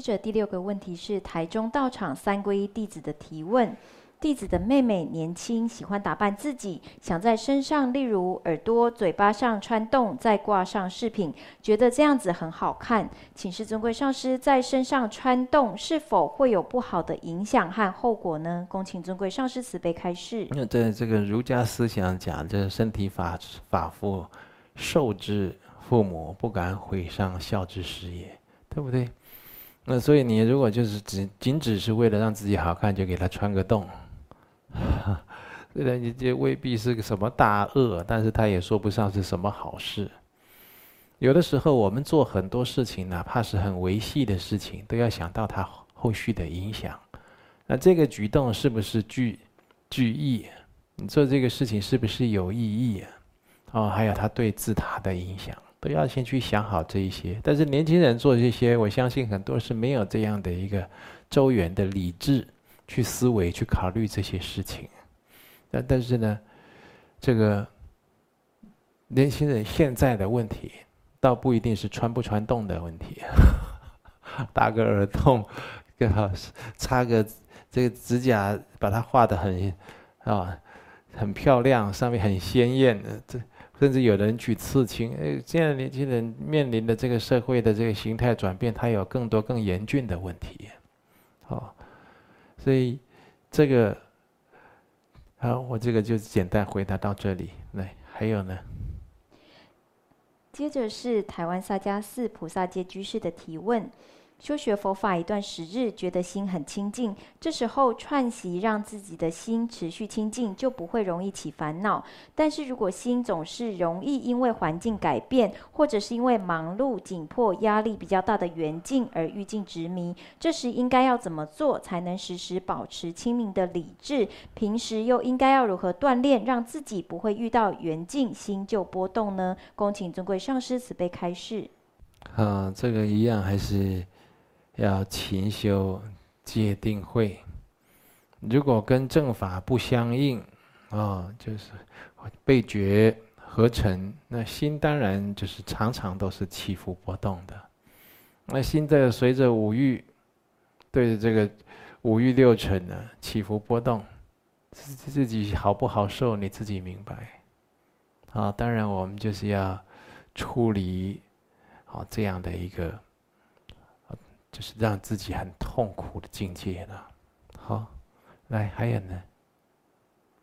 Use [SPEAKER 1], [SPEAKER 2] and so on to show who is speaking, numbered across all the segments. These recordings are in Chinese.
[SPEAKER 1] 接着第六个问题是台中道场三皈依弟子的提问。弟子的妹妹年轻，喜欢打扮自己，想在身上，例如耳朵、嘴巴上穿洞，再挂上饰品，觉得这样子很好看。请示尊贵上师，在身上穿洞是否会有不好的影响和后果呢？恭请尊贵上师慈悲开示。
[SPEAKER 2] 那在这个儒家思想讲，这身体法法父，受之父母，不敢毁伤孝之始也，对不对？那所以你如果就是只仅只是为了让自己好看，就给他穿个洞。虽然你这未必是个什么大恶，但是他也说不上是什么好事。有的时候我们做很多事情，哪怕是很维系的事情，都要想到它后续的影响。那这个举动是不是具具意？你做这个事情是不是有意义？哦，还有他对自他的影响，都要先去想好这一些。但是年轻人做这些，我相信很多是没有这样的一个周延的理智。去思维、去考虑这些事情，但但是呢，这个年轻人现在的问题，倒不一定是穿不穿洞的问题，打个耳洞，更好是擦个这个指甲，把它画的很啊很漂亮，上面很鲜艳的，这甚至有人去刺青。哎，现在年轻人面临的这个社会的这个形态转变，它有更多更严峻的问题，好。所以，这个好，我这个就简单回答到这里。来，还有呢？
[SPEAKER 1] 接着是台湾萨迦寺菩萨戒居士的提问。修学佛法一段时日，觉得心很清净，这时候串习让自己的心持续清净，就不会容易起烦恼。但是如果心总是容易因为环境改变，或者是因为忙碌、紧迫、压力比较大的缘境而欲境执迷，这时应该要怎么做才能时时保持清明的理智？平时又应该要如何锻炼，让自己不会遇到缘境心就波动呢？恭请尊贵上师慈悲开示。
[SPEAKER 2] 啊，这个一样还是。要勤修戒定慧，如果跟正法不相应，啊，就是背觉合成，那心当然就是常常都是起伏波动的。那心在随着五欲，对着这个五欲六尘呢起伏波动，自自己好不好受，你自己明白。啊，当然我们就是要处理好这样的一个。就是让自己很痛苦的境界了。好，来，还有呢？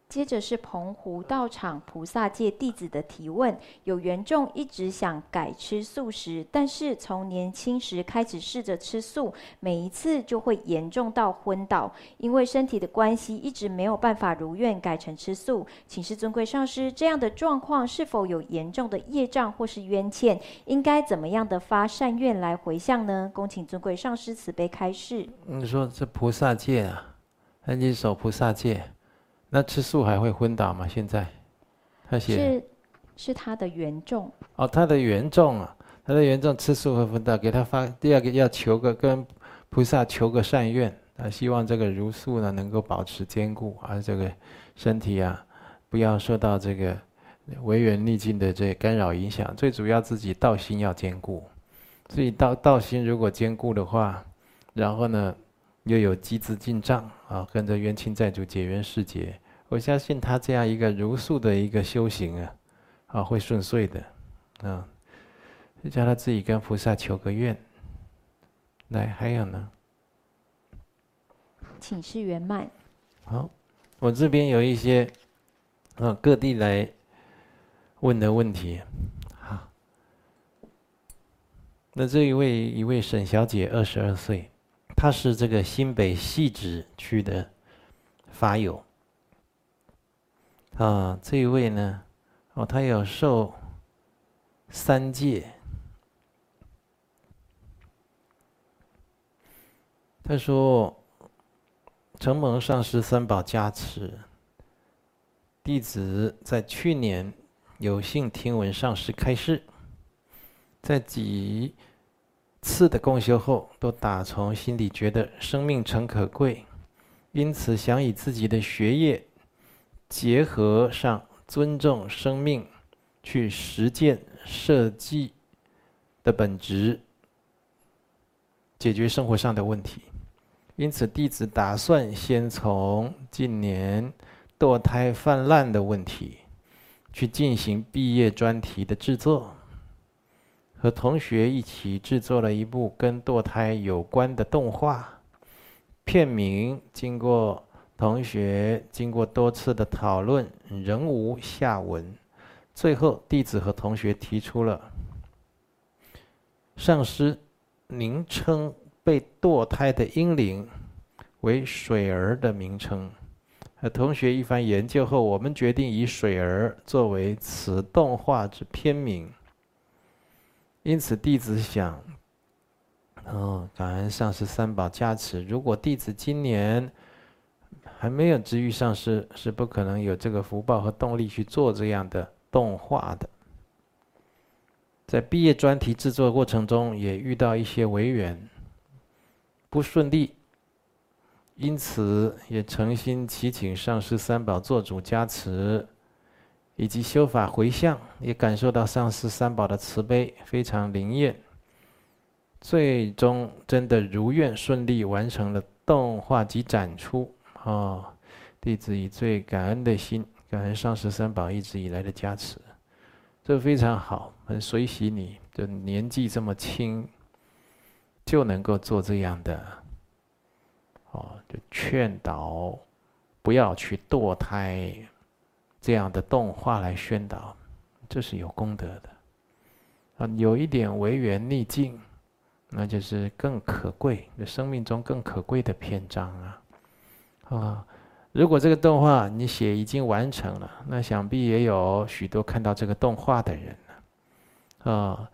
[SPEAKER 1] 接着是澎湖道场菩萨界弟子的提问：有缘众一直想改吃素食，但是从年轻时开始试着吃素，每一次就会严重到昏倒，因为身体的关系，一直没有办法如愿改成吃素。请示尊贵上师，这样的状况是否有严重的业障或是冤欠？应该怎么样的发善愿来回向呢？恭请尊贵上师慈悲开示。
[SPEAKER 2] 你说这菩萨戒啊，那你守菩萨戒。那吃素还会昏倒吗？现在，他写
[SPEAKER 1] 是是他的原重
[SPEAKER 2] 哦，他的原重啊，他的原重吃素会昏倒，给他发第二个要求个跟菩萨求个善愿啊，希望这个茹素呢能够保持坚固，而这个身体啊不要受到这个违缘逆境的这干扰影响，最主要自己道心要坚固，所以道道心如果坚固的话，然后呢，又有积资进账啊，跟着冤亲债主结缘释结，我相信他这样一个如素的一个修行啊，啊会顺遂的，啊，就叫他自己跟菩萨求个愿。来，还有呢？
[SPEAKER 1] 请示圆满。
[SPEAKER 2] 好，我这边有一些啊各地来问的问题。好，那这一位一位沈小姐，二十二岁。他是这个新北汐止区的法友啊，这一位呢，哦，他有受三戒。他说：“承蒙上师三宝加持，弟子在去年有幸听闻上师开示，在几。”次的共修后，都打从心里觉得生命诚可贵，因此想以自己的学业结合上尊重生命，去实践设计的本质，解决生活上的问题。因此，弟子打算先从近年堕胎泛滥的问题，去进行毕业专题的制作，和同学一起制作了一部跟堕胎有关的动画。片名经过同学经过多次的讨论，仍无下文。最后，弟子和同学提出了上师，您称被堕胎的婴灵为水儿的名称。和同学一番研究后，我们决定以水儿作为此动画之片名。因此，弟子想，哦，感恩上师三宝加持。如果弟子今年还没有值遇上师，是不可能有这个福报和动力去做这样的。动画的，在毕业专题制作过程中，也遇到一些违缘，不顺利，因此也诚心祈请上师三宝做主加持，以及修法回向，也感受到上师三宝的慈悲，非常灵验，最终真的如愿顺利完成了动画及展出。哦，弟子以最感恩的心。感恩上师三宝一直以来的加持，这非常好，很随喜你，就年纪这么轻，就能够做这样的，哦，就劝导不要去堕胎，这样的动画来宣导，这是有功德的，啊，有一点违缘逆境，那就是更可贵，生命中更可贵的篇章啊，啊。如果这个动画你写已经完成了，那想必也有许多看到这个动画的人了，啊，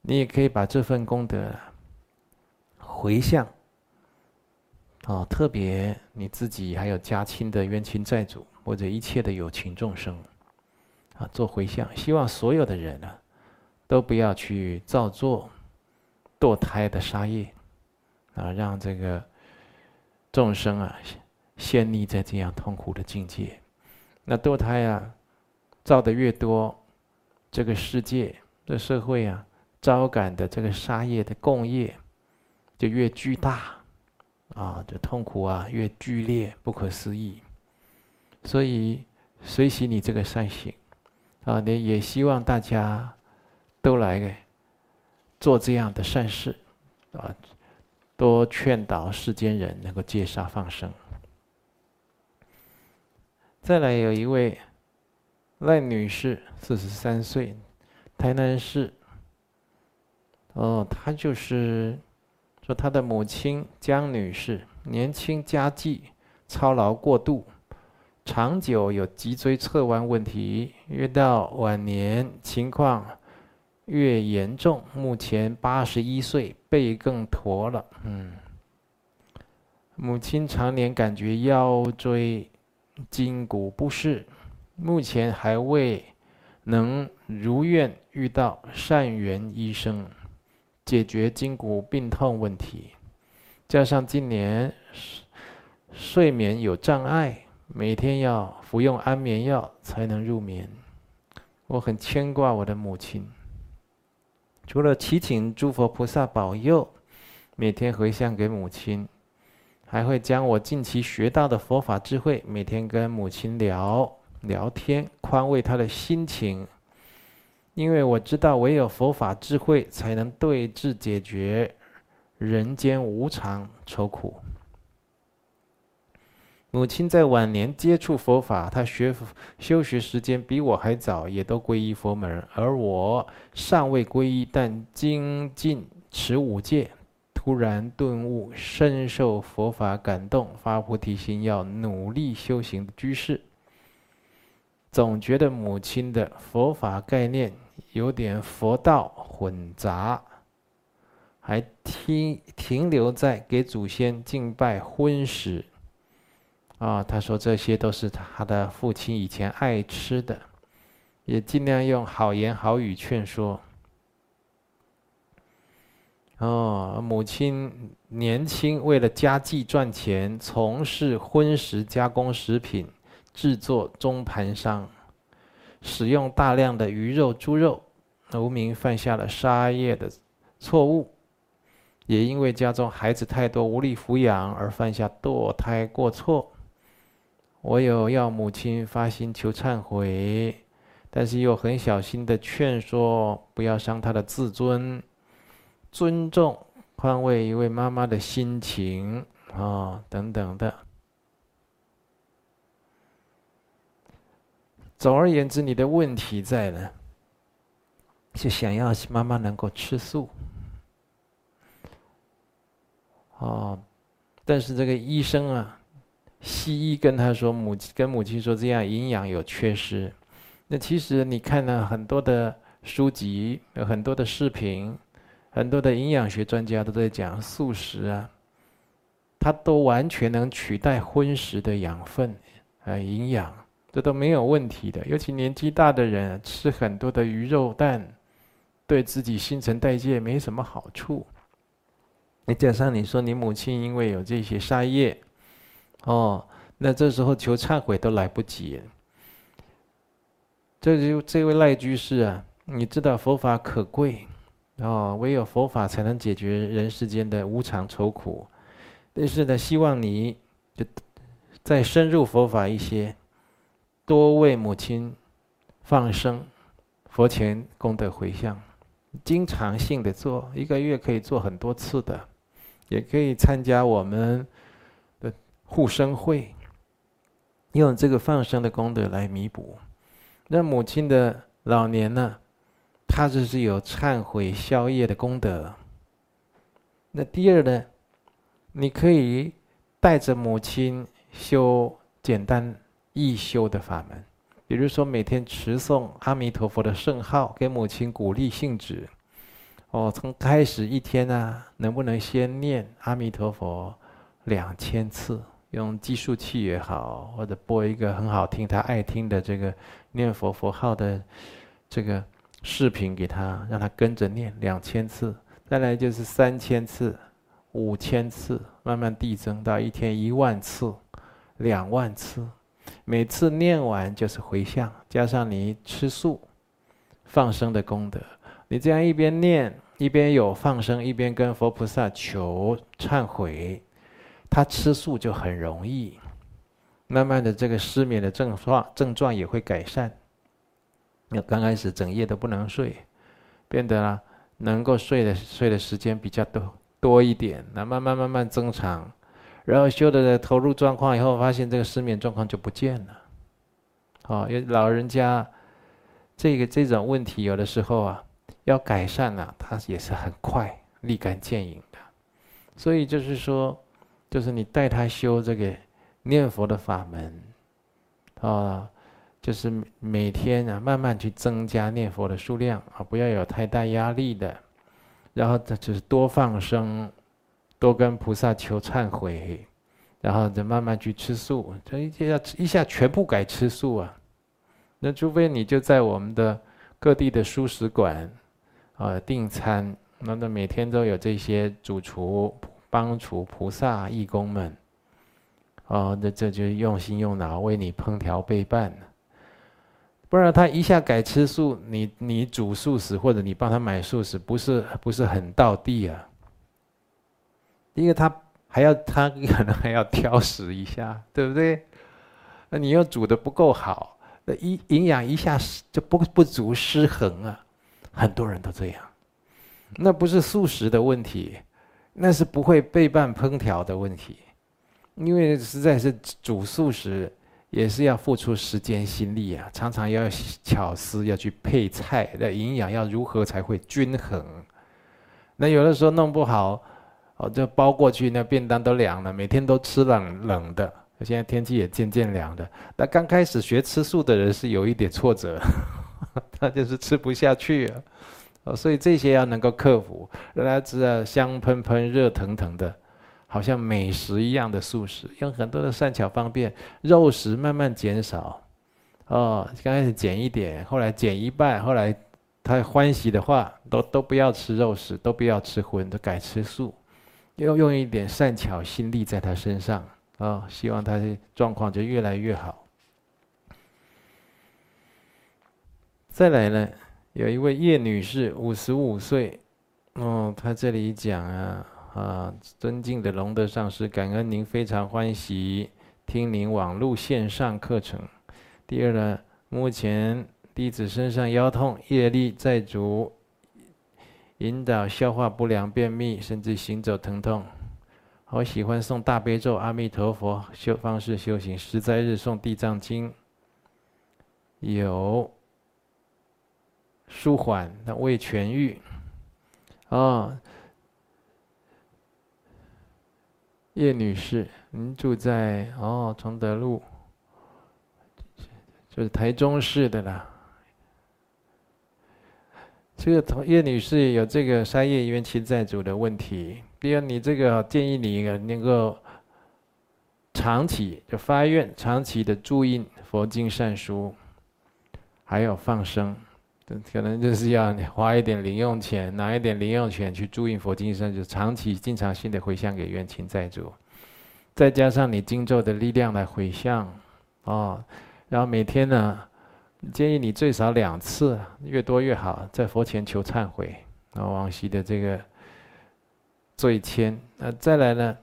[SPEAKER 2] 你也可以把这份功德回向，啊，特别你自己还有家亲的冤亲债主或者一切的有情众生，啊，做回向，希望所有的人呢，都不要去造作堕胎的杀业，啊，让这个众生啊。陷溺在这样痛苦的境界，那堕胎啊，造的越多，这个世界、这社会啊，招感的这个杀业的共业就越巨大，啊，这痛苦啊越剧烈、不可思议。所以随喜你这个善行，啊，你也希望大家都来做这样的善事，啊，多劝导世间人能够戒杀放生。再来有一位赖女士，四十三岁，台南市。哦，她就是说她的母亲江女士，年轻家计操劳过度，长久有脊椎侧弯问题，越到晚年情况越严重，目前八十一岁，背更驼了。嗯，母亲常年感觉腰椎。筋骨不适，目前还未能如愿遇到善缘医生解决筋骨病痛问题，加上近年睡眠有障碍，每天要服用安眠药才能入眠。我很牵挂我的母亲，除了祈请诸佛菩萨保佑，每天回向给母亲。还会将我近期学到的佛法智慧，每天跟母亲聊聊天，宽慰她的心情。因为我知道，唯有佛法智慧，才能对治解决人间无常愁苦。母亲在晚年接触佛法，她学修学时间比我还早，也都皈依佛门，而我尚未皈依，但精进持五戒。突然顿悟，深受佛法感动，发菩提心，要努力修行的居士，总觉得母亲的佛法概念有点佛道混杂，还停停留在给祖先敬拜荤食。啊，他说这些都是他的父亲以前爱吃的，也尽量用好言好语劝说。哦，母亲年轻，为了家计赚钱，从事荤食加工食品制作中盘商，使用大量的鱼肉、猪肉，农民犯下了杀业的错误，也因为家中孩子太多无力抚养而犯下堕胎过错。我有要母亲发心求忏悔，但是又很小心的劝说，不要伤她的自尊，尊重宽慰一位妈妈的心情啊、等等的。总而言之，你的问题在呢，是想要妈妈能够吃素。哦，但是这个医生啊。西医跟他说，母亲跟母亲说这样营养有缺失。那其实你看了很多的书籍，有很多的视频，很多的营养学专家都在讲素食啊，它都完全能取代荤食的养分啊营养，这都没有问题的。尤其年纪大的人吃很多的鱼肉蛋，对自己新陈代谢没什么好处。你加上你说你母亲因为有这些杀业。哦，那这时候求忏悔都来不及。这就这位赖居士啊，你知道佛法可贵，哦，唯有佛法才能解决人世间的无常愁苦。但是呢，希望你就再深入佛法一些，多为母亲放生，佛前功德回向，经常性的做，一个月可以做很多次的，也可以参加我们。护生会用这个放生的功德来弥补，那母亲的老年呢，他就是有忏悔消业的功德。那第二呢，你可以带着母亲修简单易修的法门，比如说每天持诵阿弥陀佛的圣号，给母亲鼓励兴致。哦，从开始一天啊，能不能先念阿弥陀佛两千次？用计数器也好，或者播一个很好听、他爱听的这个念佛佛号的这个视频给他，让他跟着念两千次，再来就是三千次、五千次，慢慢递增到一天一万次、两万次。每次念完就是回向，加上你吃素、放生的功德，你这样一边念一边有放生，一边跟佛菩萨求忏悔。他吃素就很容易，慢慢的这个失眠的症状症状也会改善。那刚开始整夜都不能睡，变得了能够睡的睡的时间比较多多一点，那慢慢慢慢增长，然后修的投入状况以后，发现这个失眠状况就不见了。哦，因为老人家这个这种问题有的时候啊要改善了，它也是很快立竿见影的，所以就是说。就是你带他修这个念佛的法门，啊，就是每天啊慢慢去增加念佛的数量啊，不要有太大压力的，然后他就是多放生，多跟菩萨求忏悔，然后再慢慢去吃素，这一下一下全部改吃素啊，那除非你就在我们的各地的素食馆啊订餐，那那每天都有这些主厨。帮厨菩萨义工们，哦，那这就用心用脑为你烹调备办，不然他一下改吃素，你你煮素食或者你帮他买素食，不是不是很道地啊？因为他还要他可能还要挑食一下，对不对？那你又煮的不够好，那一营养一下就不不足失衡啊，很多人都这样，那不是素食的问题。那是不会备办烹调的问题，因为实在是煮素食也是要付出时间心力啊，常常要巧思，要去配菜，那营养要如何才会均衡？那有的时候弄不好，哦，就包过去，那便当都凉了，每天都吃冷冷的。现在天气也渐渐凉的，那刚开始学吃素的人是有一点挫折，他就是吃不下去啊。哦，所以这些要能够克服，让他知道香喷喷、热腾腾的，好像美食一样的素食，用很多的善巧方便，肉食慢慢减少。哦，刚开始减一点，后来减一半，后来他欢喜的话，都都不要吃肉食，都不要吃荤，都改吃素，要用一点善巧心力在他身上。哦，希望他的状况就越来越好。再来呢？有一位叶女士，五十五岁，哦，她这里讲啊，啊，尊敬的龙德上师，感恩您非常欢喜听您网络线上课程。第二呢，目前弟子身上腰痛、业力在足，引导消化不良、便秘，甚至行走疼痛。好喜欢诵大悲咒、阿弥陀佛修方式修行，十灾日诵地藏经，有舒缓那未痊愈。哦，叶女士，您住在哦崇德路，就是台中市的啦。这个同叶女士有这个杀业冤亲债主的问题。比如你这个建议你能够长期就发愿，长期的注印佛经善书，还有放生。可能就是要花一点零用钱，拿一点零用钱去注印佛经上，就长期经常性的回向给冤亲债主，再加上你经咒的力量来回向，哦，然后每天呢，建议你最少两次，越多越好，在佛前求忏悔，然后往昔的这个罪愆，那再来呢，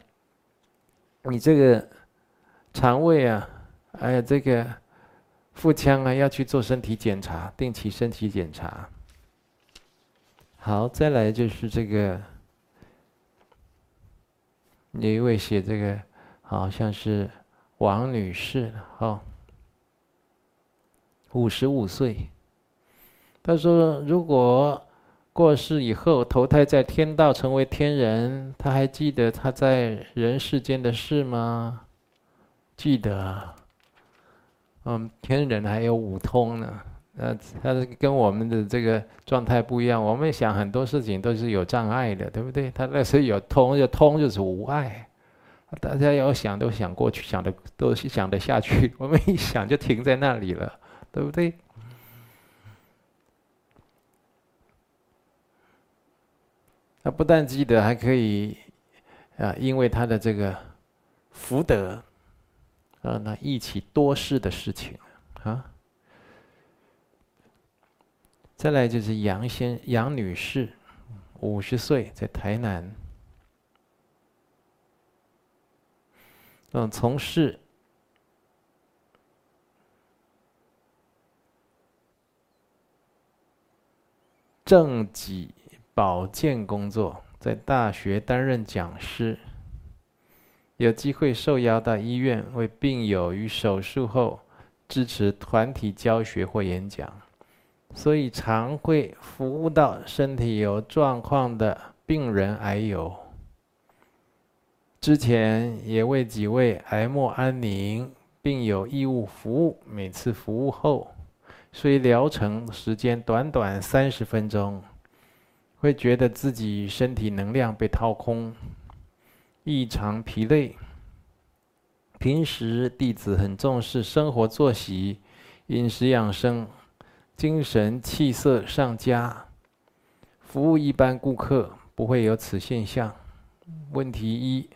[SPEAKER 2] 你这个肠胃啊，还有这个。腹腔啊，要去做身体检查，定期身体检查。好，再来就是这个，有一位写这个，好像是王女士，哈，五十五岁。她说，如果过世以后投胎在天道成为天人，她还记得她在人世间的事吗？记得。嗯，天人还有五通呢，呃，他是跟我们的这个状态不一样。我们想很多事情都是有障碍的，对不对？他那时候有通，就通就是无碍。大家要想都想过去，想的都是想得下去。我们一想就停在那里了，对不对？他不但记得，还可以啊，因为他的这个福德。啊，那忆起多事的事情啊。再来就是杨先杨女士，五十岁，在台南，嗯，从事正己保健工作，在大学担任讲师。有机会受邀到医院为病友于手术后支持团体教学或演讲，所以常会服务到身体有状况的病人癌友。之前也为几位癌末安宁病友义务服务，每次服务后，虽疗程时间短短三十分钟，会觉得自己身体能量被掏空。异常疲累。平时弟子很重视生活作息、饮食养生，精神气色上佳。服务一般顾客不会有此现象。问题一：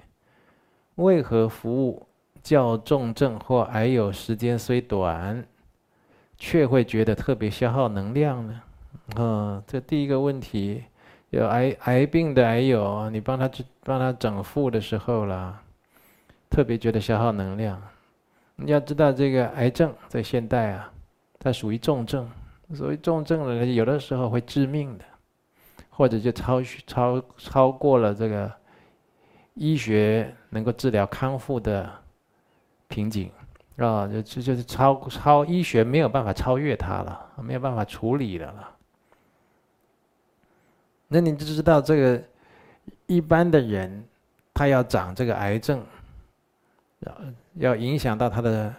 [SPEAKER 2] 为何服务较重症或癌友时间虽短，却会觉得特别消耗能量呢？嗯，这第一个问题。有癌癌病的癌友，你帮他去帮他整腹的时候啦，特别觉得消耗能量。你要知道，这个癌症在现代啊，它属于重症，所以重症的人有的时候会致命的，或者就超超超过了这个医学能够治疗康复的瓶颈啊，就就就是超超医学没有办法超越它了，没有办法处理的了。那你就知道，这个一般的人，他要长这个癌症，要要影响到他的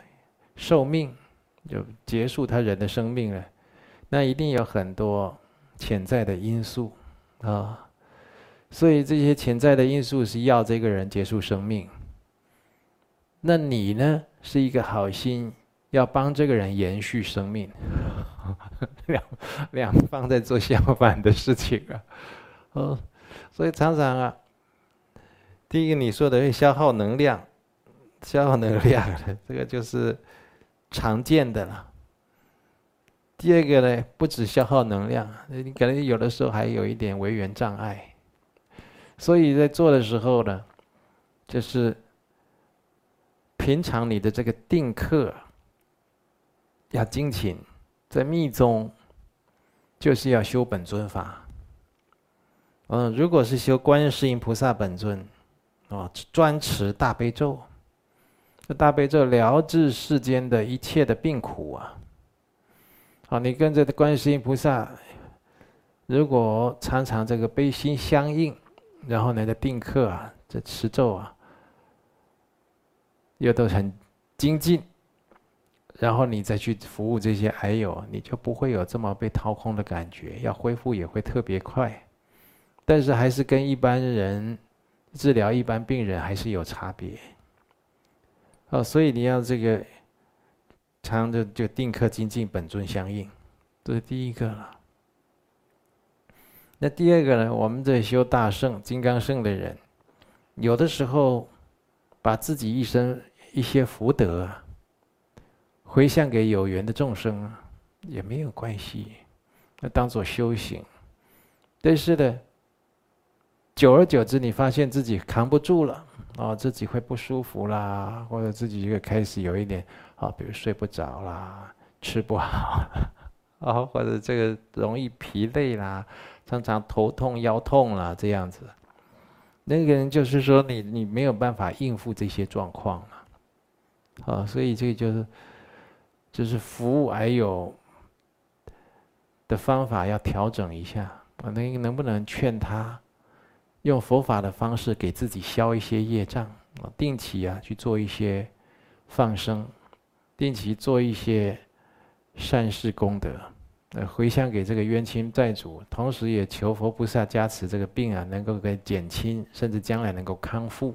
[SPEAKER 2] 寿命，就结束他人的生命了，那一定有很多潜在的因素啊。所以这些潜在的因素是要这个人结束生命。那你呢，是一个好心，要帮这个人延续生命。两两方在做相反的事情啊，哦，所以常常啊，第一个你说的会消耗能量，消耗能量这个就是常见的了。第二个呢，不止消耗能量，你可能有的时候还有一点维缘障碍。所以在做的时候呢，就是平常你的这个定课要精勤，在密宗就是要修本尊法。嗯，如果是修观世音菩萨本尊，啊，专持大悲咒，这大悲咒疗治世间的一切的病苦啊。好，你跟着观世音菩萨，如果常常这个悲心相应，然后呢的定课啊，这持咒啊，又都很精进，然后你再去服务这些癌友，你就不会有这么被掏空的感觉，要恢复也会特别快。但是还是跟一般人治疗一般病人还是有差别。哦，所以你要这个常的就定课精进本尊相应，这是第一个了。那第二个呢？我们这修大圣、金刚圣的人，有的时候把自己一生一些福德啊，回向给有缘的众生啊，也没有关系，那当做修行。但是呢，久而久之，你发现自己扛不住了，哦，自己会不舒服啦，或者自己就开始有一点啊，比如睡不着啦，吃不好，啊，或者这个容易疲累啦，常常头痛腰痛啦，这样子，那个人就是说你你没有办法应付这些状况了，啊，所以这个就是就是服务癌友的方法要调整一下，我能能不能劝他？用佛法的方式给自己消一些业障啊，定期啊去做一些放生，定期做一些善事功德，呃，回向给这个冤亲债主，同时也求佛菩萨加持这个病啊能够给减轻，甚至将来能够康复。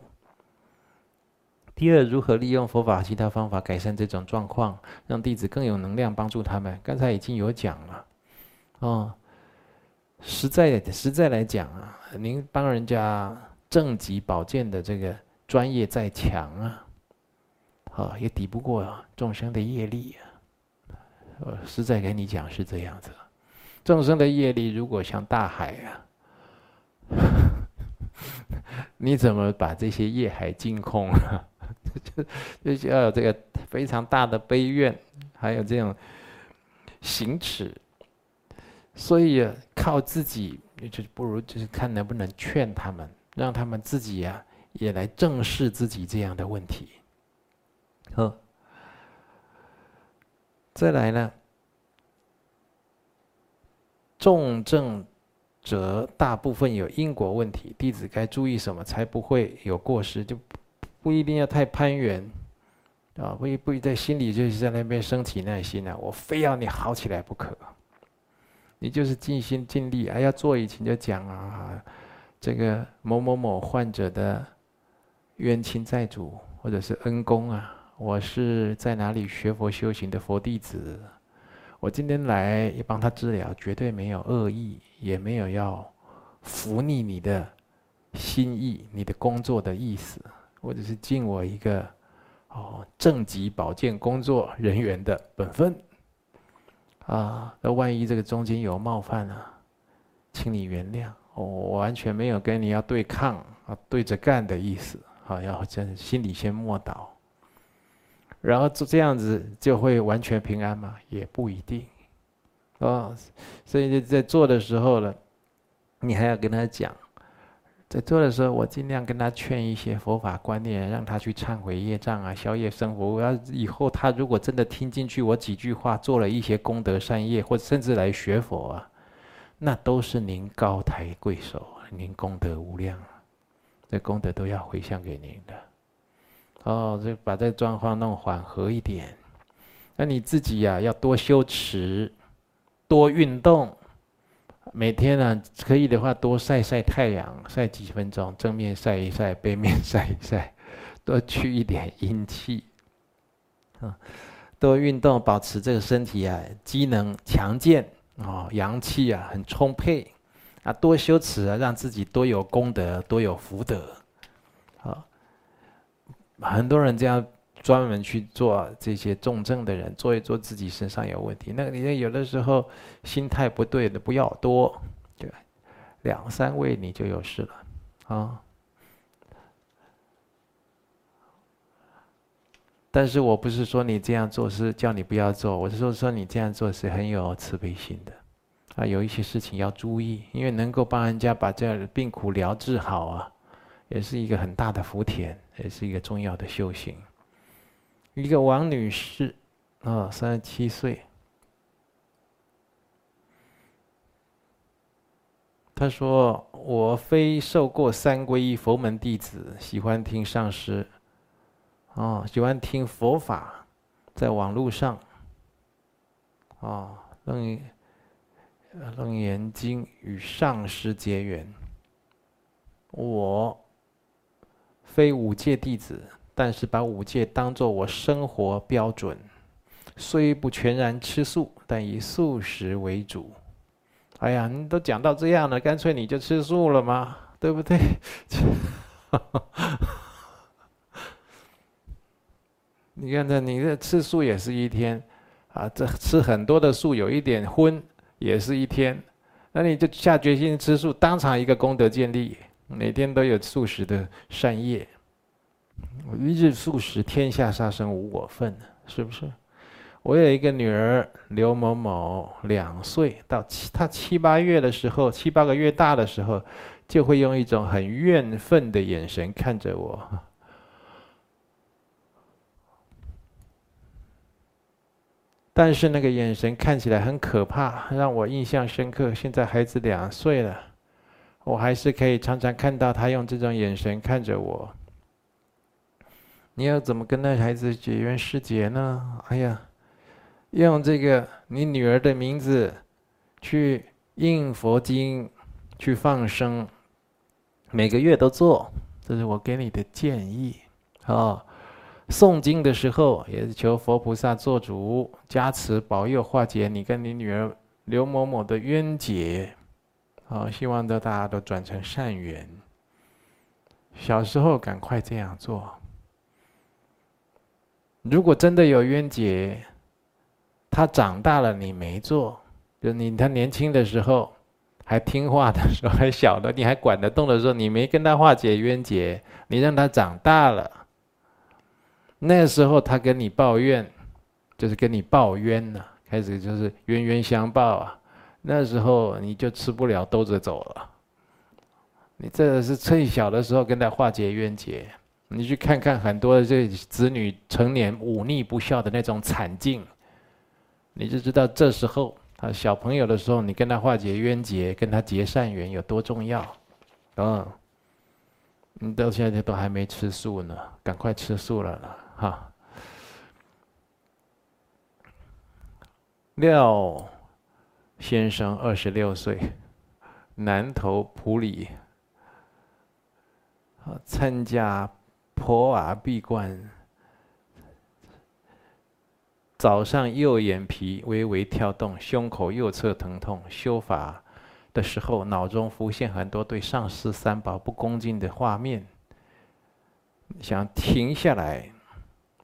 [SPEAKER 2] 第二，如何利用佛法其他方法改善这种状况，让弟子更有能量帮助他们？刚才已经有讲了，哦。实在实在来讲啊，您帮人家正极保健的这个专业再强啊，啊，也抵不过众生的业力啊。我实在跟你讲是这样子，众生的业力如果像大海啊，你怎么把这些业海净空啊？就就要有这个非常大的悲怨，还有这种行持。所以啊，靠自己，你就不如就是看能不能劝他们，让他们自己呀、啊、也来正视自己这样的问题。好，再来呢，重症则大部分有因果问题，弟子该注意什么才不会有过失？就不一定要太攀缘啊，不一不一在心里就是在那边升起耐心啊，我非要你好起来不可。你就是尽心尽力，还要做以前就讲啊，这个某某某患者的冤亲债主或者是恩公啊，我是在哪里学佛修行的佛弟子，我今天来帮他治疗，绝对没有恶意，也没有要拂逆你的心意、你的工作的意思，我只是尽我一个哦正级保健工作人员的本分。啊，那万一这个中间有冒犯啊，请你原谅，我完全没有跟你要对抗啊，对着干的意思。好，要真心里先默祷，然后就这样子就会完全平安吗？也不一定。啊，所以在做的时候呢，你还要跟他讲。在做的时候，我尽量跟他劝一些佛法观念，让他去忏悔业障啊，消业生活。我要以后他如果真的听进去我几句话，做了一些功德善业，或甚至来学佛啊，那都是您高抬贵手，您功德无量啊，这功德都要回向给您的。哦，就把这状况弄缓和一点。那你自己呀、啊，要多修持，多运动。每天呢、啊，可以的话多晒晒太阳，晒几分钟，正面晒一晒，背面晒一晒，多去一点阴气。啊，多运动，保持这个身体啊，机能强健啊，阳气啊很充沛。啊，多修持啊，让自己多有功德，多有福德。很多人这样。专门去做这些重症的人，做一做自己身上有问题。那个你有的时候心态不对的，不要多，对？两三位你就有事了，啊。但是我不是说你这样做是叫你不要做，我是说说你这样做是很有慈悲心的，啊，有一些事情要注意，因为能够帮人家把这样的病苦疗治好啊，也是一个很大的福田，也是一个重要的修行。一个王女士，啊，三十七岁，她说：“我非受过三皈依佛门弟子，喜欢听上师。”啊，喜欢听佛法，在网络上，啊，《楞楞严经》与上师结缘。我非五戒弟子，但是把五戒当作我生活标准，虽不全然吃素，但以素食为主。哎呀，你都讲到这样了，干脆你就吃素了吗？对不对？你看这，你这吃素也是一天，啊，这吃很多的素，有一点荤也是一天，那你就下决心吃素，当场一个功德建立，每天都有素食的善业。一日素食，天下杀生无我份，是不是？我有一个女儿刘某某，两岁到七，她七八月的时候，七八个月大的时候，就会用一种很怨愤的眼神看着我。但是那个眼神看起来很可怕，让我印象深刻。现在孩子两岁了，我还是可以常常看到他用这种眼神看着我。你要怎么跟那孩子结缘师结呢？哎呀，用这个你女儿的名字去印佛经，去放生，每个月都做，这是我给你的建议，哦。诵经的时候，也是求佛菩萨做主加持保佑化解你跟你女儿刘某某的冤结，啊，希望的大家都转成善缘。小时候赶快这样做。如果真的有冤结，他长大了你没做，就你他年轻的时候还听话的时候还小的你还管得动的时候，你没跟他化解冤结，你让他长大了。那时候他跟你抱怨，就是跟你抱冤呢、啊，开始就是冤冤相报啊。那时候你就吃不了兜着走了。你这是趁小的时候跟他化解冤结。你去看看很多这子女成年忤逆不孝的那种惨境，你就知道这时候他小朋友的时候，你跟他化解冤结，跟他结善缘有多重要。嗯，你到现在都还没吃素呢，赶快吃素了啦。哈，廖先生二十六岁，南投埔里，参加破瓦闭关，早上右眼皮微微跳动，胸口右侧疼痛。修法的时候，脑中浮现很多对上师三宝不恭敬的画面，想停下来。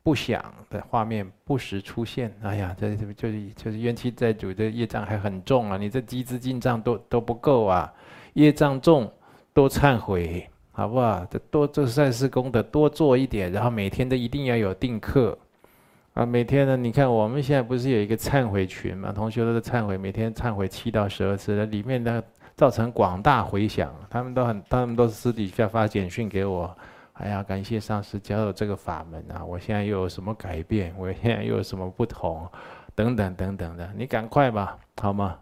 [SPEAKER 2] 不想的画面不时出现，哎呀，这这不就是就是冤亲债主，这业障还很重啊！你这积资进账都都不够啊，业障重，多忏悔，好不好？这多做善事功德，多做一点，然后每天都一定要有定课啊！每天呢，你看我们现在不是有一个忏悔群嘛？同学都在忏悔，每天忏悔七到十二次，里面呢造成广大回响，他们都很，他们都私底下发简讯给我。哎呀，感谢上师教的这个法门啊！我现在又有什么改变？我现在又有什么不同？等等等等的，你赶快吧，好吗？